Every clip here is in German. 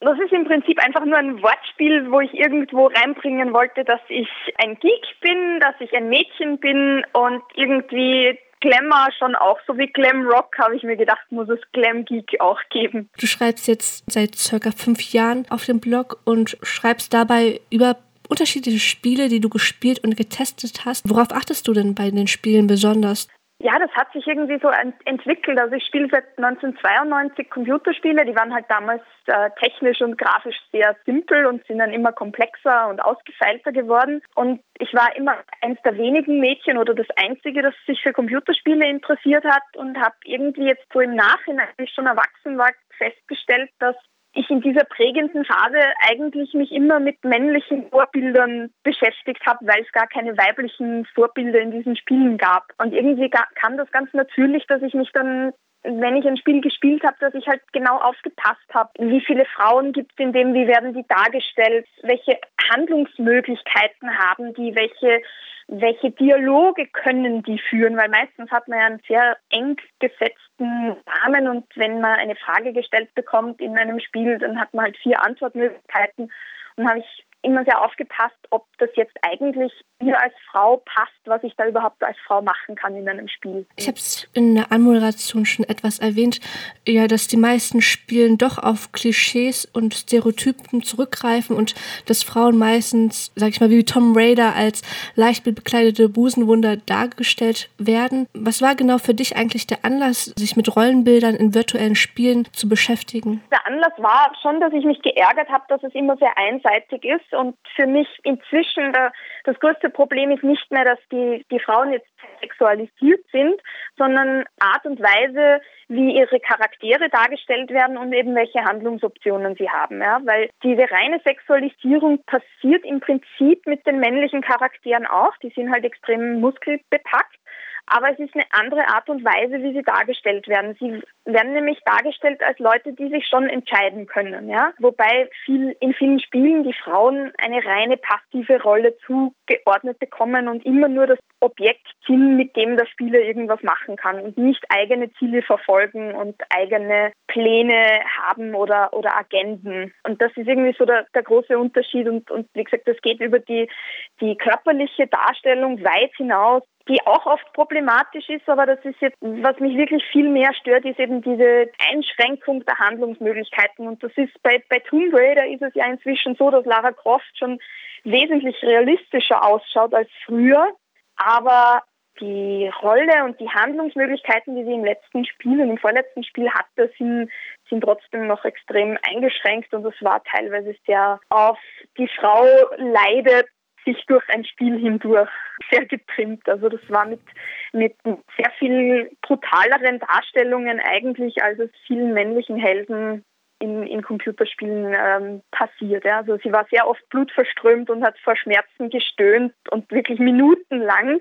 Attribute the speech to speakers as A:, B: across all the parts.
A: Das ist im Prinzip einfach nur ein Wortspiel, wo ich irgendwo reinbringen wollte, dass ich ein Geek bin, dass ich ein Mädchen bin und irgendwie Glamour schon auch, so wie Glam Rock, habe ich mir gedacht, muss es Glam Geek auch geben.
B: Du schreibst jetzt seit circa fünf Jahren auf dem Blog und schreibst dabei über unterschiedliche Spiele, die du gespielt und getestet hast. Worauf achtest du denn bei den Spielen besonders?
A: Ja, das hat sich irgendwie so entwickelt. Also ich spiele seit 1992 Computerspiele. Die waren halt damals äh, technisch und grafisch sehr simpel und sind dann immer komplexer und ausgefeilter geworden. Und ich war immer eines der wenigen Mädchen oder das einzige, das sich für Computerspiele interessiert hat und habe irgendwie jetzt so im Nachhinein, als ich schon erwachsen war, festgestellt, dass ich in dieser prägenden Phase eigentlich mich immer mit männlichen Vorbildern beschäftigt habe, weil es gar keine weiblichen Vorbilder in diesen Spielen gab. Und irgendwie kam das ganz natürlich, dass ich mich dann wenn ich ein Spiel gespielt habe, dass ich halt genau aufgepasst habe, wie viele Frauen gibt es in dem, wie werden die dargestellt, welche Handlungsmöglichkeiten haben die, welche welche Dialoge können die führen, weil meistens hat man ja einen sehr eng gesetzten Rahmen und wenn man eine Frage gestellt bekommt in einem Spiel, dann hat man halt vier Antwortmöglichkeiten. Und habe ich immer sehr aufgepasst, ob das jetzt eigentlich mir als Frau passt, was ich da überhaupt als Frau machen kann in einem Spiel.
B: Ich habe es in der Anmoderation schon etwas erwähnt, ja, dass die meisten Spielen doch auf Klischees und Stereotypen zurückgreifen und dass Frauen meistens, sag ich mal, wie Tom Raider als leicht bekleidete Busenwunder dargestellt werden. Was war genau für dich eigentlich der Anlass, sich mit Rollenbildern in virtuellen Spielen zu beschäftigen?
A: Der Anlass war schon, dass ich mich geärgert habe, dass es immer sehr einseitig ist und für mich inzwischen der, das größte Problem ist nicht mehr, dass die, die Frauen jetzt sexualisiert sind, sondern Art und Weise, wie ihre Charaktere dargestellt werden und eben welche Handlungsoptionen sie haben. Ja? Weil diese reine Sexualisierung passiert im Prinzip mit den männlichen Charakteren auch. Die sind halt extrem muskelbepackt aber es ist eine andere Art und Weise, wie sie dargestellt werden. Sie werden nämlich dargestellt als Leute, die sich schon entscheiden können, ja. Wobei viel, in vielen Spielen die Frauen eine reine passive Rolle zugeordnet bekommen und immer nur das Objekt sind, mit dem der Spieler irgendwas machen kann und nicht eigene Ziele verfolgen und eigene Pläne haben oder, oder Agenden. Und das ist irgendwie so der, der große Unterschied und, und wie gesagt, das geht über die, die körperliche Darstellung weit hinaus die auch oft problematisch ist, aber das ist jetzt, was mich wirklich viel mehr stört, ist eben diese Einschränkung der Handlungsmöglichkeiten. Und das ist bei, bei Tomb Raider ist es ja inzwischen so, dass Lara Croft schon wesentlich realistischer ausschaut als früher. Aber die Rolle und die Handlungsmöglichkeiten, die sie im letzten Spiel und im vorletzten Spiel hatte, sind, sind trotzdem noch extrem eingeschränkt und es war teilweise sehr auf die Frau leidet sich durch ein Spiel hindurch sehr getrimmt. Also das war mit, mit sehr viel brutaleren Darstellungen eigentlich, als es vielen männlichen Helden in, in Computerspielen ähm, passiert. Ja. Also sie war sehr oft blutverströmt und hat vor Schmerzen gestöhnt und wirklich minutenlang.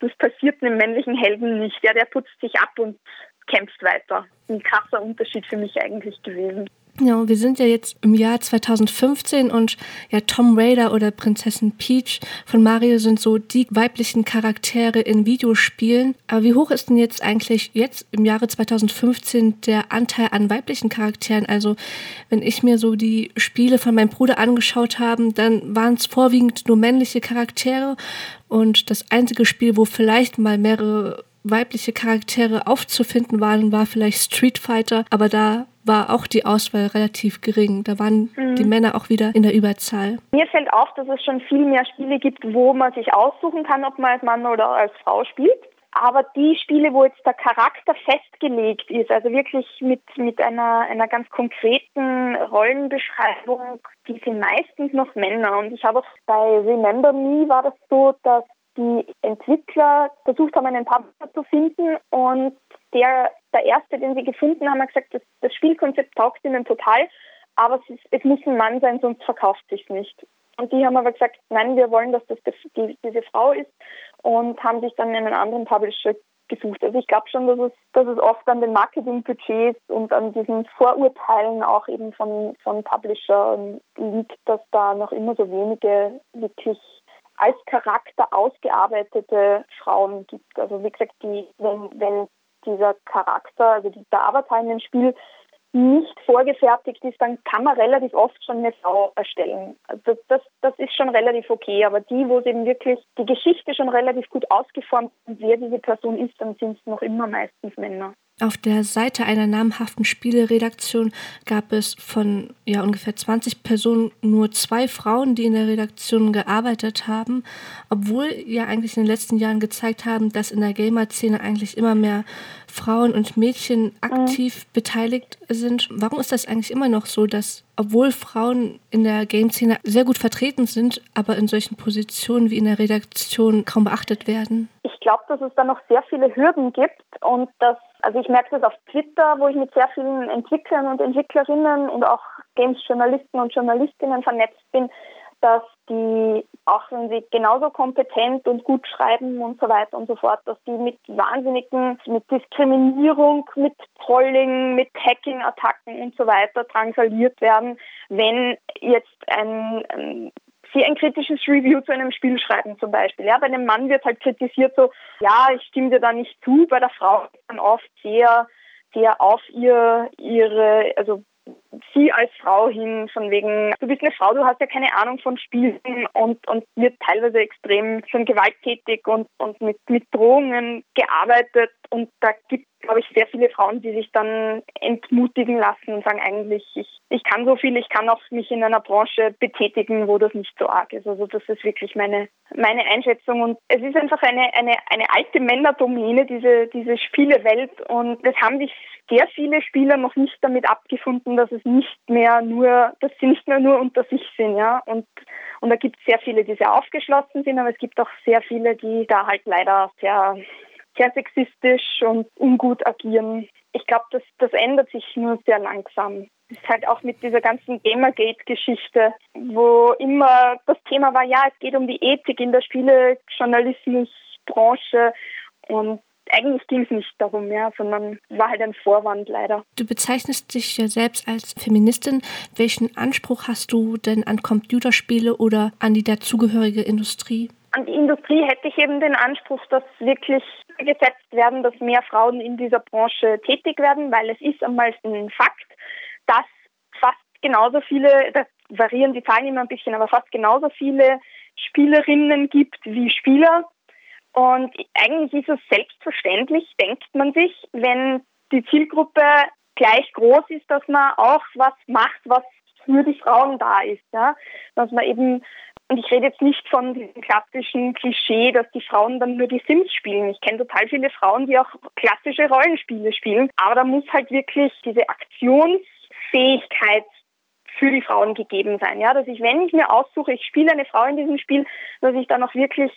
A: Das passiert einem männlichen Helden nicht. Ja, der putzt sich ab und kämpft weiter. Ein krasser Unterschied für mich eigentlich gewesen.
B: Ja, wir sind ja jetzt im Jahr 2015 und ja, Tom Raider oder Prinzessin Peach von Mario sind so die weiblichen Charaktere in Videospielen. Aber wie hoch ist denn jetzt eigentlich jetzt im Jahre 2015 der Anteil an weiblichen Charakteren? Also, wenn ich mir so die Spiele von meinem Bruder angeschaut habe, dann waren es vorwiegend nur männliche Charaktere und das einzige Spiel, wo vielleicht mal mehrere weibliche Charaktere aufzufinden waren, war vielleicht Street Fighter, aber da war auch die Auswahl relativ gering. Da waren mhm. die Männer auch wieder in der Überzahl.
A: Mir fällt auf, dass es schon viel mehr Spiele gibt, wo man sich aussuchen kann, ob man als Mann oder als Frau spielt. Aber die Spiele, wo jetzt der Charakter festgelegt ist, also wirklich mit, mit einer, einer ganz konkreten Rollenbeschreibung, die sind meistens noch Männer. Und ich habe auch bei Remember Me war das so, dass die Entwickler versucht haben, einen Partner zu finden und der, der erste, den sie gefunden haben, hat gesagt, das, das Spielkonzept taugt ihnen total, aber es, ist, es muss ein Mann sein, sonst verkauft sich nicht. Und die haben aber gesagt, nein, wir wollen, dass das die, diese Frau ist und haben sich dann einen anderen Publisher gesucht. Also ich glaube schon, dass es, dass es oft an den Marketingbudgets und an diesen Vorurteilen auch eben von, von Publishern liegt, dass da noch immer so wenige wirklich als Charakter ausgearbeitete Frauen gibt. Also wie gesagt, die, wenn, wenn dieser Charakter, also der Avatar in dem Spiel nicht vorgefertigt ist, dann kann man relativ oft schon eine Frau erstellen. Also das, das ist schon relativ okay. Aber die, wo es eben wirklich die Geschichte schon relativ gut ausgeformt ist, wer diese Person ist, dann sind es noch immer meistens Männer.
B: Auf der Seite einer namhaften Spieleredaktion gab es von ja, ungefähr 20 Personen nur zwei Frauen, die in der Redaktion gearbeitet haben, obwohl ja eigentlich in den letzten Jahren gezeigt haben, dass in der Gamer-Szene eigentlich immer mehr Frauen und Mädchen aktiv mhm. beteiligt sind. Warum ist das eigentlich immer noch so, dass obwohl Frauen in der Game-Szene sehr gut vertreten sind, aber in solchen Positionen wie in der Redaktion kaum beachtet werden?
A: Glaube, dass es da noch sehr viele Hürden gibt und dass also ich merke das auf Twitter, wo ich mit sehr vielen Entwicklern und Entwicklerinnen und auch Games-Journalisten und Journalistinnen vernetzt bin, dass die, auch wenn sie genauso kompetent und gut schreiben und so weiter und so fort, dass die mit wahnsinnigen, mit Diskriminierung, mit Trolling, mit Hacking-Attacken und so weiter drangsaliert werden, wenn jetzt ein, ein sie ein kritisches Review zu einem Spiel schreiben zum Beispiel. Ja, bei einem Mann wird halt kritisiert so, ja, ich stimme dir da nicht zu. Bei der Frau ist dann oft sehr, sehr auf ihr, ihre, also sie als Frau hin, von wegen, du bist eine Frau, du hast ja keine Ahnung von Spielen und, und wird teilweise extrem schon gewalttätig und, und mit, mit Drohungen gearbeitet. Und da gibt glaube ich, sehr viele Frauen, die sich dann entmutigen lassen und sagen, eigentlich, ich, ich kann so viel, ich kann auch mich in einer Branche betätigen, wo das nicht so arg ist. Also das ist wirklich meine, meine Einschätzung. Und es ist einfach eine, eine, eine alte Männerdomäne, diese, diese Spielewelt. Und es haben sich sehr viele Spieler noch nicht damit abgefunden, dass es nicht mehr nur, dass sie nicht mehr nur unter sich sind, ja. Und, und da gibt es sehr viele, die sehr aufgeschlossen sind, aber es gibt auch sehr viele, die da halt leider sehr sehr sexistisch und ungut agieren. Ich glaube, das, das ändert sich nur sehr langsam. Das ist halt auch mit dieser ganzen Gamergate-Geschichte, wo immer das Thema war, ja, es geht um die Ethik in der Spielejournalismusbranche und eigentlich ging es nicht darum, ja, sondern war halt ein Vorwand leider.
B: Du bezeichnest dich ja selbst als Feministin. Welchen Anspruch hast du denn an Computerspiele oder an die dazugehörige Industrie?
A: An die Industrie hätte ich eben den Anspruch, dass wirklich gesetzt werden, dass mehr Frauen in dieser Branche tätig werden, weil es ist einmal ein Fakt, dass fast genauso viele, da variieren die Zahlen immer ein bisschen, aber fast genauso viele Spielerinnen gibt wie Spieler. Und eigentlich ist es selbstverständlich, denkt man sich, wenn die Zielgruppe gleich groß ist, dass man auch was macht, was für die Frauen da ist. Ja? Dass man eben und ich rede jetzt nicht von diesem klassischen Klischee, dass die Frauen dann nur die Sims spielen. Ich kenne total viele Frauen, die auch klassische Rollenspiele spielen. Aber da muss halt wirklich diese Aktionsfähigkeit für die Frauen gegeben sein. Ja, dass ich, wenn ich mir aussuche, ich spiele eine Frau in diesem Spiel, dass ich dann auch wirklich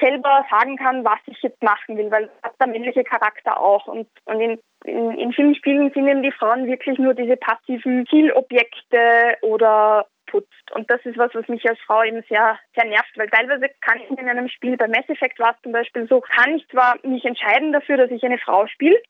A: selber sagen kann, was ich jetzt machen will, weil das hat der männliche Charakter auch. Und, und in, in, in vielen Spielen sind eben die Frauen wirklich nur diese passiven Zielobjekte oder putzt. Und das ist was, was mich als Frau eben sehr, sehr nervt, weil teilweise kann ich in einem Spiel, bei Mass Effect war es zum Beispiel so, kann ich zwar mich entscheiden dafür, dass ich eine Frau spiele,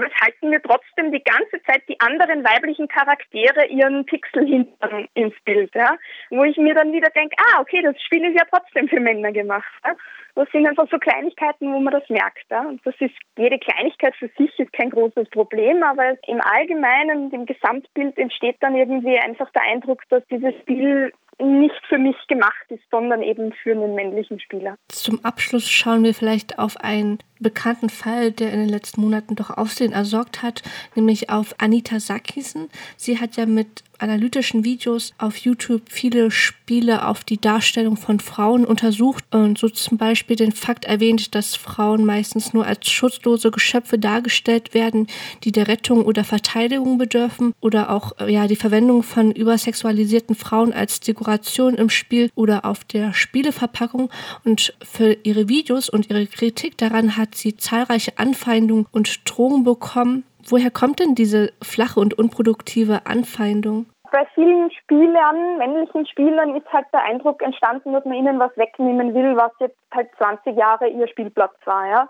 A: aber es halten mir trotzdem die ganze Zeit die anderen weiblichen Charaktere ihren Pixel hinten ins Bild, ja? wo ich mir dann wieder denke, ah, okay, das Spiel ist ja trotzdem für Männer gemacht. Ja? Das sind einfach so Kleinigkeiten, wo man das merkt. Ja? Und das ist, jede Kleinigkeit für sich ist kein großes Problem, aber im Allgemeinen, im Gesamtbild entsteht dann irgendwie einfach der Eindruck, dass dieses Spiel nicht für mich gemacht ist, sondern eben für einen männlichen Spieler.
B: Zum Abschluss schauen wir vielleicht auf einen bekannten Fall, der in den letzten Monaten doch Aufsehen ersorgt hat, nämlich auf Anita Sakisen. Sie hat ja mit analytischen Videos auf YouTube viele Spiele auf die Darstellung von Frauen untersucht und so zum Beispiel den Fakt erwähnt, dass Frauen meistens nur als schutzlose Geschöpfe dargestellt werden, die der Rettung oder Verteidigung bedürfen oder auch ja die Verwendung von übersexualisierten Frauen als Dekoration im Spiel oder auf der Spieleverpackung und für ihre Videos und ihre Kritik daran hat sie zahlreiche Anfeindungen und Drohungen bekommen Woher kommt denn diese flache und unproduktive Anfeindung?
A: Bei vielen Spielern, männlichen Spielern, ist halt der Eindruck entstanden, dass man ihnen was wegnehmen will, was jetzt halt 20 Jahre ihr Spielplatz war, ja.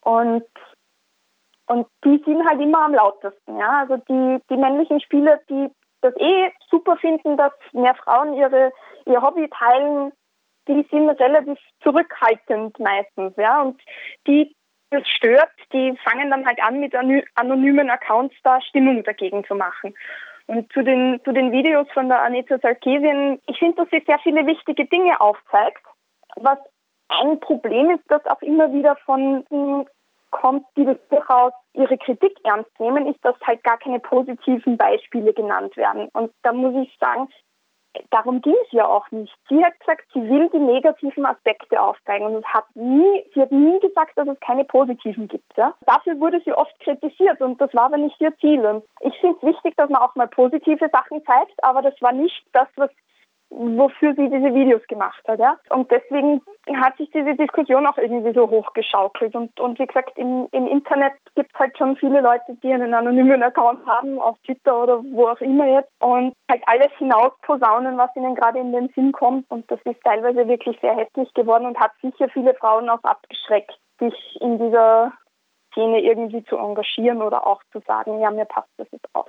A: Und, und die sind halt immer am lautesten, ja. Also die, die männlichen Spieler, die das eh super finden, dass mehr Frauen ihre, ihr Hobby teilen, die sind relativ zurückhaltend meistens, ja. Und die das stört, die fangen dann halt an, mit anonymen Accounts da Stimmung dagegen zu machen. Und zu den, zu den Videos von der Anita Sarkeesian, ich finde, dass sie sehr viele wichtige Dinge aufzeigt. Was ein Problem ist, dass auch immer wieder von kommt, die das durchaus ihre Kritik ernst nehmen, ist, dass halt gar keine positiven Beispiele genannt werden. Und da muss ich sagen, darum ging es ja auch nicht. Sie hat gesagt, sie will die negativen Aspekte aufzeigen und hat nie, sie hat nie gesagt, dass es keine positiven gibt. Ja? Dafür wurde sie oft kritisiert und das war aber nicht ihr Ziel. Und ich finde es wichtig, dass man auch mal positive Sachen zeigt, aber das war nicht das, was wofür sie diese Videos gemacht hat. Ja? Und deswegen hat sich diese Diskussion auch irgendwie so hochgeschaukelt. Und, und wie gesagt, im, im Internet gibt es halt schon viele Leute, die einen anonymen Account haben, auf Twitter oder wo auch immer jetzt, und halt alles hinausposaunen, was ihnen gerade in den Sinn kommt. Und das ist teilweise wirklich sehr hässlich geworden und hat sicher viele Frauen auch abgeschreckt, sich in dieser Szene irgendwie zu engagieren oder auch zu sagen, ja, mir passt das jetzt auch.